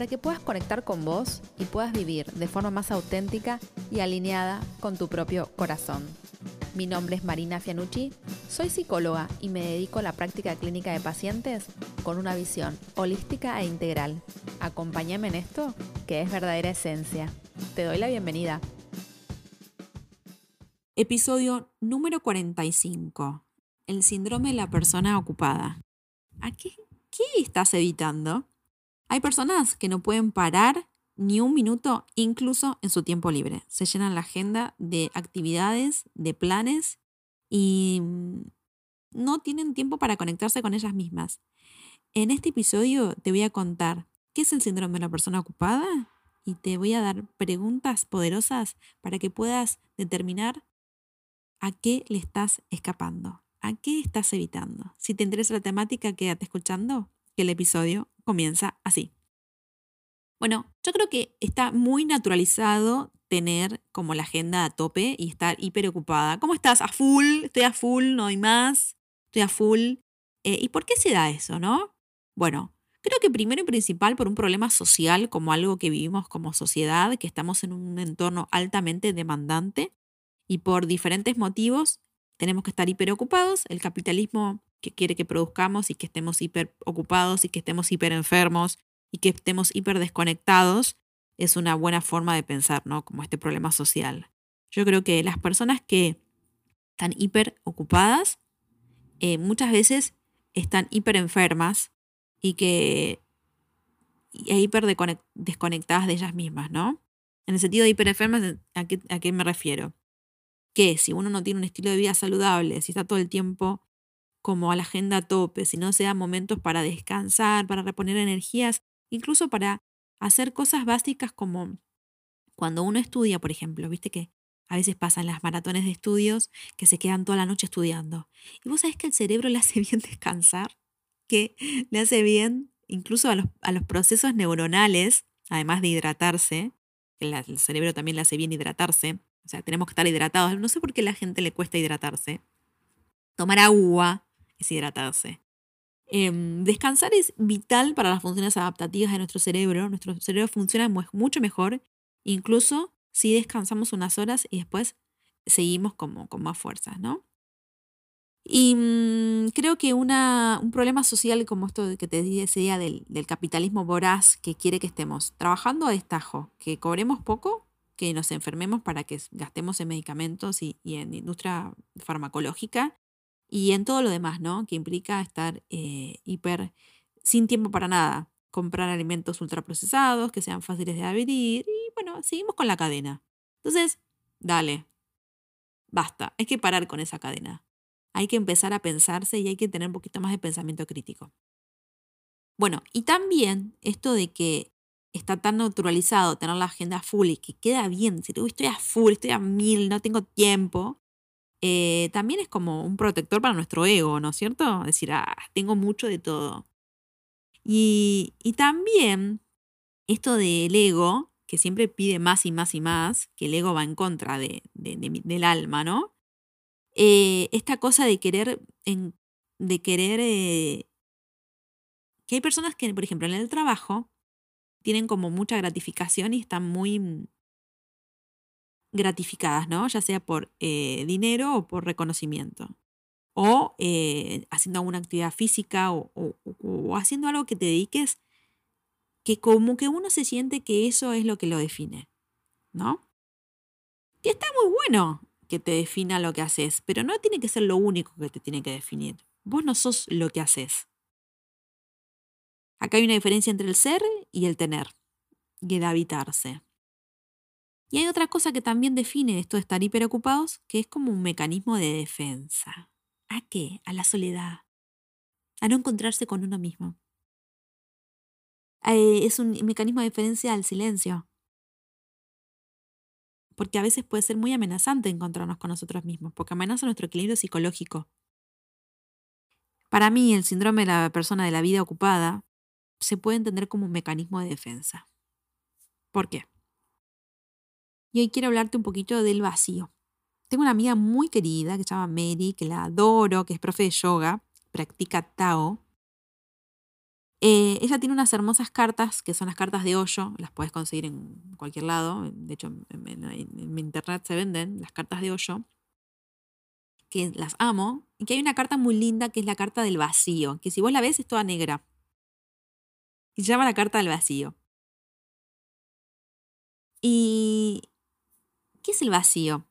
para que puedas conectar con vos y puedas vivir de forma más auténtica y alineada con tu propio corazón. Mi nombre es Marina Fianucci, soy psicóloga y me dedico a la práctica clínica de pacientes con una visión holística e integral. Acompáñame en esto, que es verdadera esencia. Te doy la bienvenida. Episodio número 45. El síndrome de la persona ocupada. ¿A qué, qué estás evitando? Hay personas que no pueden parar ni un minuto, incluso en su tiempo libre. Se llenan la agenda de actividades, de planes y mm, no tienen tiempo para conectarse con ellas mismas. En este episodio te voy a contar qué es el síndrome de la persona ocupada y te voy a dar preguntas poderosas para que puedas determinar a qué le estás escapando, a qué estás evitando. Si te interesa la temática, quédate escuchando, que el episodio comienza así. Bueno, yo creo que está muy naturalizado tener como la agenda a tope y estar hiper ocupada. ¿Cómo estás? A full, estoy a full, no hay más, estoy a full. Eh, ¿Y por qué se da eso, no? Bueno, creo que primero y principal por un problema social, como algo que vivimos como sociedad, que estamos en un entorno altamente demandante y por diferentes motivos tenemos que estar hiperocupados. El capitalismo que quiere que produzcamos y que estemos hiper ocupados y que estemos hiper enfermos y que estemos hiper desconectados es una buena forma de pensar, ¿no? Como este problema social. Yo creo que las personas que están hiper ocupadas eh, muchas veces están hiper enfermas y que y hiper desconectadas de ellas mismas, ¿no? En el sentido de hiper enfermas, ¿a qué, ¿a qué me refiero? que si uno no tiene un estilo de vida saludable, si está todo el tiempo como a la agenda a tope, si no se da momentos para descansar, para reponer energías, incluso para hacer cosas básicas como cuando uno estudia, por ejemplo, viste que a veces pasan las maratones de estudios que se quedan toda la noche estudiando. Y vos sabés que el cerebro le hace bien descansar, que le hace bien incluso a los, a los procesos neuronales, además de hidratarse, que el cerebro también le hace bien hidratarse, o sea, tenemos que estar hidratados. No sé por qué a la gente le cuesta hidratarse. Tomar agua es hidratarse. Em, descansar es vital para las funciones adaptativas de nuestro cerebro. Nuestro cerebro funciona mucho mejor, incluso si descansamos unas horas y después seguimos como, con más fuerzas, ¿no? Y mm, creo que una, un problema social como esto que te decía del, del capitalismo voraz que quiere que estemos trabajando a destajo, que cobremos poco que nos enfermemos para que gastemos en medicamentos y, en industria farmacológica y en todo lo demás, ¿no? Que implica estar eh, hiper sin tiempo para nada, comprar alimentos ultraprocesados que sean fáciles de abrir y bueno, seguimos con la cadena. Entonces, dale, basta, hay que parar con esa cadena. Hay que empezar a pensarse y hay que tener un poquito más de pensamiento crítico. Bueno, y también esto de que está tan naturalizado tener la agenda full y que queda bien, si estoy a full, estoy a mil, no tengo tiempo, eh, también es como un protector para nuestro ego, ¿no es cierto? Decir, ah, tengo mucho de todo. Y, y también esto del ego, que siempre pide más y más y más, que el ego va en contra de, del alma, ¿no? Eh, esta cosa de querer, de querer, eh, que hay personas que, por ejemplo, en el trabajo, tienen como mucha gratificación y están muy gratificadas, ¿no? Ya sea por eh, dinero o por reconocimiento. O eh, haciendo alguna actividad física o, haciendo algo que te dediques que como que uno se siente que eso es lo que lo define, ¿no? Que está muy bueno que te defina lo que haces, pero no tiene que ser lo único que te tiene que definir. Vos no sos lo que haces. Acá hay una diferencia entre el ser y el tener, y el habitarse. Y hay otra cosa que también define esto de estar hiperocupados, que es como un mecanismo de defensa. ¿A qué? A la soledad. A no encontrarse con uno mismo. Eh, es un mecanismo de defensa al silencio. porque a veces puede ser muy amenazante encontrarnos con nosotros mismos, porque amenaza nuestro equilibrio psicológico. Para mí, el síndrome de la persona de la vida ocupada se puede entender como un mecanismo de defensa. ¿Por qué? Y hoy quiero hablarte un poquito del vacío. Tengo una amiga muy querida que se llama Mary, que la adoro, que es profe de yoga, practica Tao. Eh, ella tiene unas hermosas cartas, que son las cartas de hoyo, las puedes conseguir en cualquier lado, de hecho en, internet se venden las cartas de hoyo, que las amo, y que hay una carta muy linda que es la carta del vacío, que si vos la ves es toda negra. Y se llama la carta del vacío. ¿Y qué es el vacío?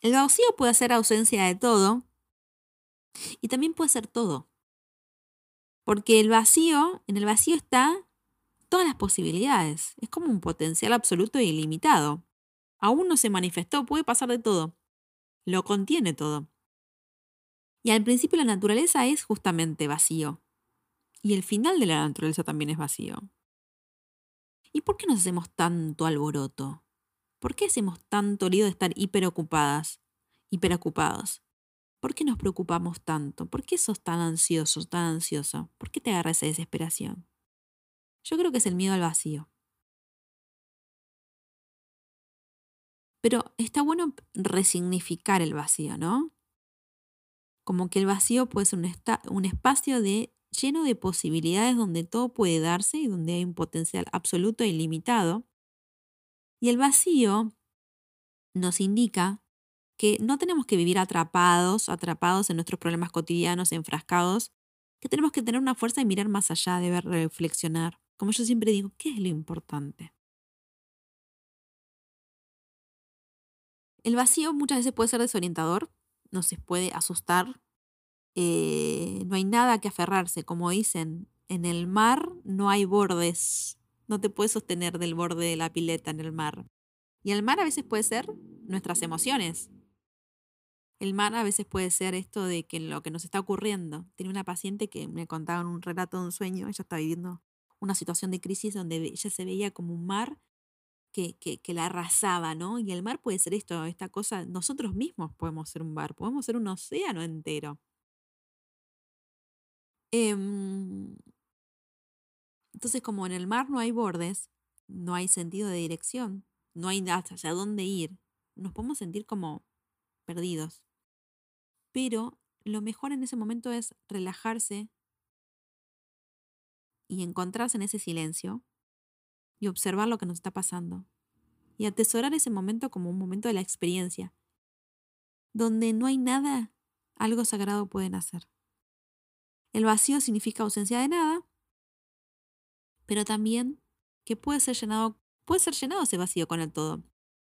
El vacío puede ser ausencia de todo y también puede ser todo. Porque el vacío, en el vacío está todas las posibilidades. Es como un potencial absoluto e ilimitado. Aún no se manifestó, puede pasar de todo. Lo contiene todo. Y al principio la naturaleza es justamente vacío. Y el final de la naturaleza también es vacío. ¿Y por qué nos hacemos tanto alboroto? ¿Por qué hacemos tanto lío de estar hiperocupadas, hiperocupados? ¿Por qué nos preocupamos tanto? ¿Por qué sos tan ansioso, tan ansioso? ¿Por qué te agarra esa desesperación? Yo creo que es el miedo al vacío. Pero está bueno resignificar el vacío, ¿no? Como que el vacío puede ser un, un espacio de, lleno de posibilidades donde todo puede darse y donde hay un potencial absoluto e ilimitado y el vacío nos indica que no tenemos que vivir atrapados, atrapados en nuestros problemas cotidianos, enfrascados, que tenemos que tener una fuerza de mirar más allá, de ver, reflexionar. Como yo siempre digo, ¿qué es lo importante? El vacío muchas veces puede ser desorientador, nos puede asustar, eh, no hay nada que aferrarse, como dicen, en el mar no hay bordes, no te puedes sostener del borde de la pileta en el mar. Y el mar a veces puede ser nuestras emociones. El mar a veces puede ser esto de que lo que nos está ocurriendo. Tenía una paciente que me contaba en un relato de un sueño, ella está viviendo una situación de crisis donde ella se veía como un mar que, que, la arrasaba, ¿no? Y el mar puede ser esto, esta cosa, nosotros mismos podemos ser un mar, podemos ser un océano entero. Eh, entonces, como en el mar no hay bordes, no hay sentido de dirección, no hay hacia dónde ir, nos podemos sentir como perdidos. Pero lo mejor en ese momento es relajarse y encontrarse en ese silencio y observar lo que nos está pasando. Y atesorar ese momento como un momento de la experiencia, donde no hay nada, algo sagrado pueden hacer. El vacío significa ausencia de nada pero también que puede ser llenado, puede ser llenado ese vacío con el todo.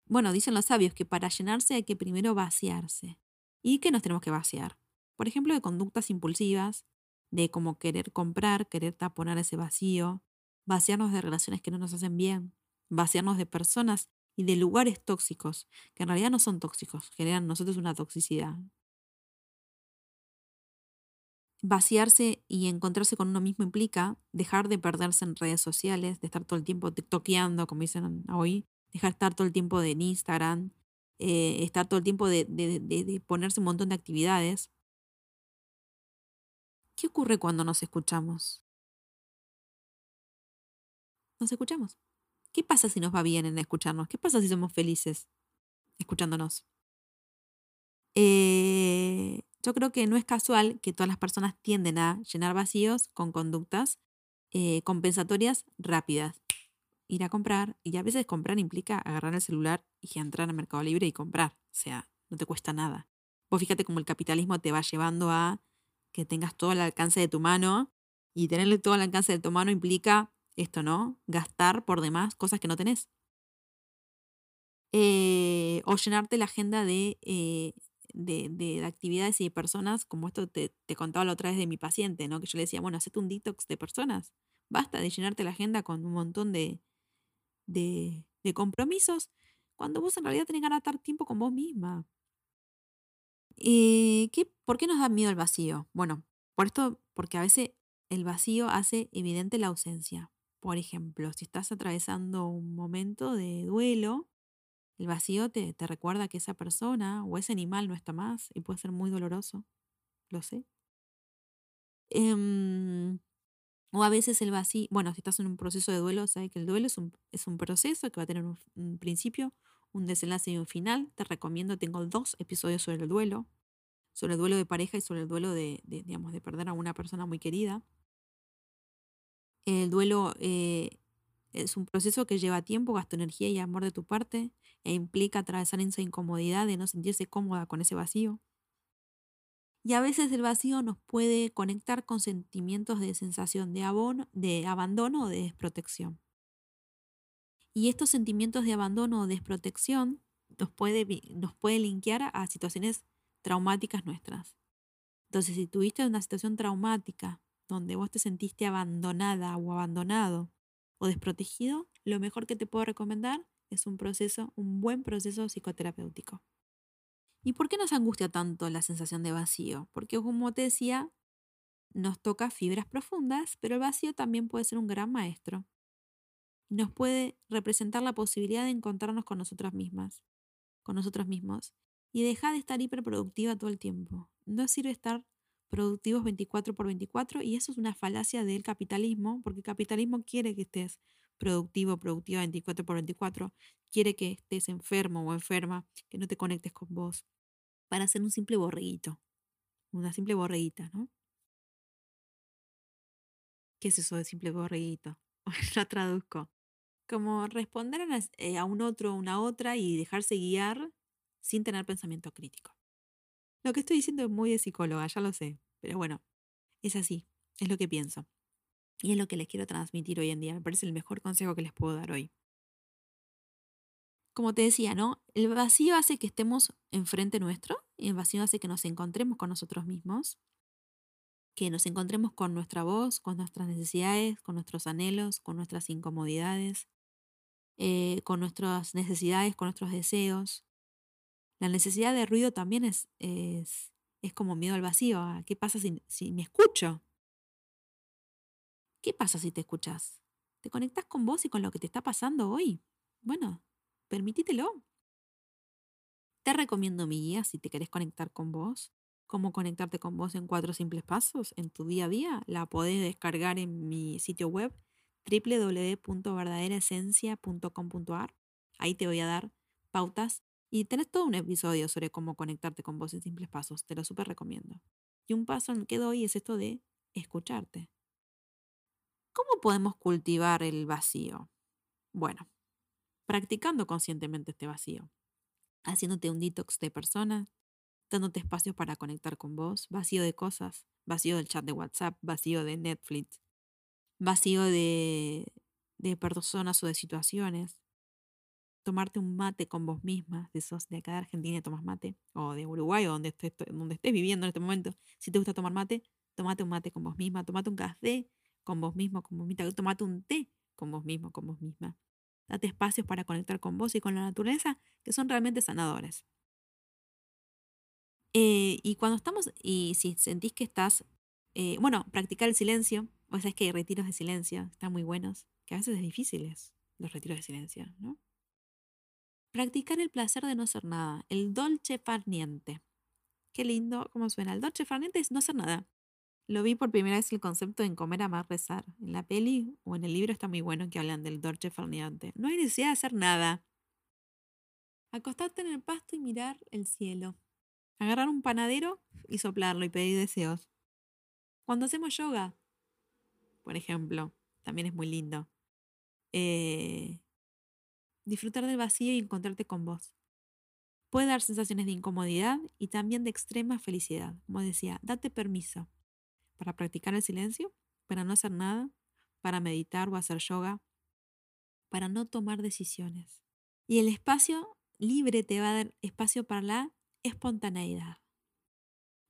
Bueno, dicen los sabios que para llenarse hay que primero vaciarse. ¿Y qué nos tenemos que vaciar? Por ejemplo, de conductas impulsivas, de como querer comprar, querer taponar ese vacío, vaciarnos de relaciones que no nos hacen bien, vaciarnos de personas y de lugares tóxicos, que en realidad no son tóxicos, generan nosotros una toxicidad vaciarse y encontrarse con uno mismo implica dejar de perderse en redes sociales, de estar todo el tiempo tiktokeando, como dicen hoy, dejar de estar todo el tiempo en Instagram, eh, estar todo el tiempo de, de ponerse un montón de actividades. ¿Qué ocurre cuando nos escuchamos? Nos escuchamos. ¿Qué pasa si nos va bien en escucharnos? ¿Qué pasa si somos felices escuchándonos? Eh, yo creo que no es casual que todas las personas tienden a llenar vacíos con conductas eh, compensatorias rápidas. Ir a comprar, y a veces comprar implica agarrar el celular y entrar al Mercado Libre y comprar. O sea, no te cuesta nada. Vos fíjate cómo el capitalismo te va llevando a que tengas todo al alcance de tu mano y tenerle todo al alcance de tu mano implica esto, ¿no? Gastar por demás cosas que no tenés. Eh, o llenarte la agenda de eh, de, actividades y de personas, como esto te, contaba la otra vez de mi paciente, ¿no? Que yo le decía, bueno, hacete un detox de personas. Basta de llenarte la agenda con un montón de, de, compromisos cuando vos en realidad tenés de estar tiempo con vos misma. Eh, ¿qué, ¿Por qué nos da miedo el vacío? Bueno, por esto, porque a veces el vacío hace evidente la ausencia. Por ejemplo, si estás atravesando un momento de duelo, El vacío te, te recuerda que esa persona o ese animal no está más y puede ser muy doloroso. Lo sé. Em, o a veces el vacío, bueno, si estás en un proceso de duelo, sabes que el duelo es un, es un proceso que va a tener un, principio, un desenlace y un final. Te recomiendo, tengo dos episodios sobre el duelo, sobre el duelo de pareja y sobre el duelo de, de, digamos, de perder a una persona muy querida. El duelo eh, es un proceso que lleva tiempo, gasta energía y amor de tu parte e implica atravesar esa incomodidad de no sentirse cómoda con ese vacío. Y a veces el vacío nos puede conectar con sentimientos de sensación de, abono, de abandono o de desprotección. Y estos sentimientos de abandono o desprotección nos puede, nos puede linkear a situaciones traumáticas nuestras. Entonces, si tuviste una situación traumática donde vos te sentiste abandonada o abandonado o desprotegido, lo mejor que te puedo recomendar es un proceso, un buen proceso psicoterapéutico. ¿Y por qué nos angustia tanto la sensación de vacío? Porque como te decía, nos toca fibras profundas, pero el vacío también puede ser un gran maestro. Nos puede representar la posibilidad de encontrarnos con nosotras mismas, con nosotros mismos, y dejar de estar hiperproductiva todo el tiempo. No sirve estar productivos 24 por 24 y eso es una falacia del capitalismo, porque el capitalismo quiere que estés productivo, productiva 24 por 24, quiere que estés enfermo o enferma, que no te conectes con vos, para ser un simple borreguito, una simple borreguita, ¿no? ¿Qué es eso de simple borreguito? Lo traduzco. Como responder a, eh, un otro, una otra y dejarse guiar sin tener pensamiento crítico. Lo que estoy diciendo es muy de psicóloga, ya lo sé, pero bueno, es así, es lo que pienso. Y es lo que les quiero transmitir hoy en día. Me parece el mejor consejo que les puedo dar hoy. Como te decía, ¿no? El vacío hace que estemos enfrente nuestro y el vacío hace que nos encontremos con nosotros mismos, que nos encontremos con nuestra voz, con nuestras necesidades, con nuestros anhelos, con nuestras incomodidades, eh, con nuestras necesidades, con nuestros deseos. La necesidad de ruido también es, es, es como miedo al vacío. ¿Qué pasa si, si me escucho? ¿Qué pasa si te escuchas? ¿Te conectas con vos y con lo que te está pasando hoy? Bueno, permitítelo. Te recomiendo mi guía si te querés conectar con vos. Cómo conectarte con vos en cuatro simples pasos en tu día a día. La podés descargar en mi sitio web www.verdaderaesencia.com.ar. Ahí te voy a dar pautas y tenés todo un episodio sobre cómo conectarte con vos en simples pasos. Te lo súper recomiendo. Y un paso en que doy es esto de escucharte. ¿Cómo podemos cultivar el vacío? Bueno, practicando conscientemente este vacío, haciéndote un detox de personas, dándote espacios para conectar con vos, vacío de cosas, vacío del chat de WhatsApp, vacío de Netflix, vacío de, de personas o de situaciones, tomarte un mate con vos misma, de sos de acá de Argentina tomas mate, o de Uruguay o donde estés, donde estés viviendo en este momento, si te gusta tomar mate, tomate un mate con vos misma, tomate un café con vos mismo, con vos misma. Tomate un té con vos mismo, con vos misma. Date espacios para conectar con vos y con la naturaleza que son realmente sanadores. Eh, y cuando estamos, y si sentís que estás, eh, bueno, practicar el silencio, o sea, es que hay retiros de silencio, están muy buenos, que a veces es difíciles los retiros de silencio, ¿no? Practicar el placer de no hacer nada, el dolce far niente. Qué lindo, ¿cómo suena? El dolce far niente es no hacer nada. Lo vi por primera vez el concepto en comer, amar, rezar. En la peli o en el libro está muy bueno que hablan del dolce farniente. No hay necesidad de hacer nada. Acostarte en el pasto y mirar el cielo. Agarrar un panadero y soplarlo y pedir deseos. Cuando hacemos yoga, por ejemplo, también es muy lindo. Eh, disfrutar del vacío y encontrarte con vos. Puede dar sensaciones de incomodidad y también de extrema felicidad. Como decía, date permiso para practicar el silencio, para no hacer nada, para meditar o hacer yoga, para no tomar decisiones. Y el espacio libre te va a dar espacio para la espontaneidad.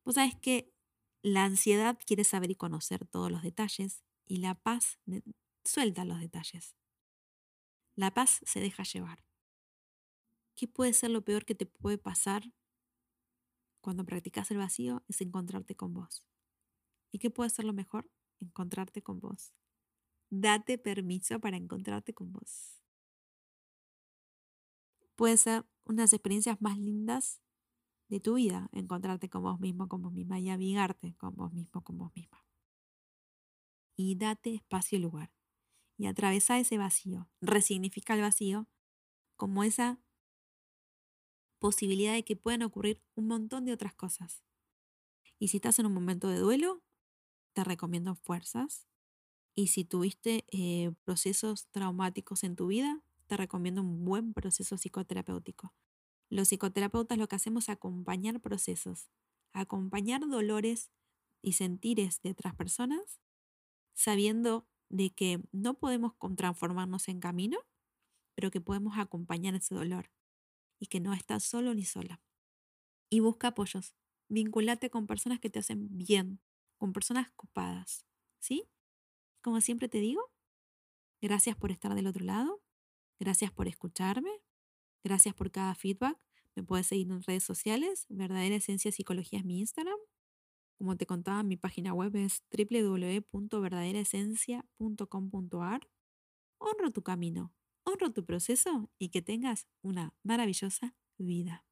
Vos sabes que la ansiedad quiere saber y conocer todos los detalles y la paz suelta los detalles. La paz se deja llevar. ¿Qué puede ser lo peor que te puede pasar cuando practicas el vacío? Es encontrarte con vos. ¿Y qué puede ser lo mejor? Encontrarte con vos. Date permiso para encontrarte con vos. puede ser una de las experiencias más lindas de tu vida, encontrarte con vos mismo, con vos misma y amigarte con vos mismo, con vos misma. Y date espacio y lugar. Y atravesa ese vacío, resignifica el vacío como esa posibilidad de que puedan ocurrir un montón de otras cosas. Y si estás en un momento de duelo, te recomiendo fuerzas. Y si tuviste eh, procesos traumáticos en tu vida, te recomiendo un buen proceso psicoterapéutico. Los psicoterapeutas lo que hacemos es acompañar procesos, acompañar dolores y sentires de otras personas, sabiendo de que no podemos transformarnos en camino, pero que podemos acompañar ese dolor y que no estás solo ni sola. Y busca apoyos. Vinculate con personas que te hacen bien, con personas copadas. ¿Sí? Como siempre te digo, gracias por estar del otro lado, gracias por escucharme, gracias por cada feedback. Me puedes seguir en redes sociales, Verdadera Esencia Psicología es mi Instagram. Como te contaba, mi página web es www.verdaderaesencia.com.ar. Honro tu camino, honro tu proceso y que tengas una maravillosa vida.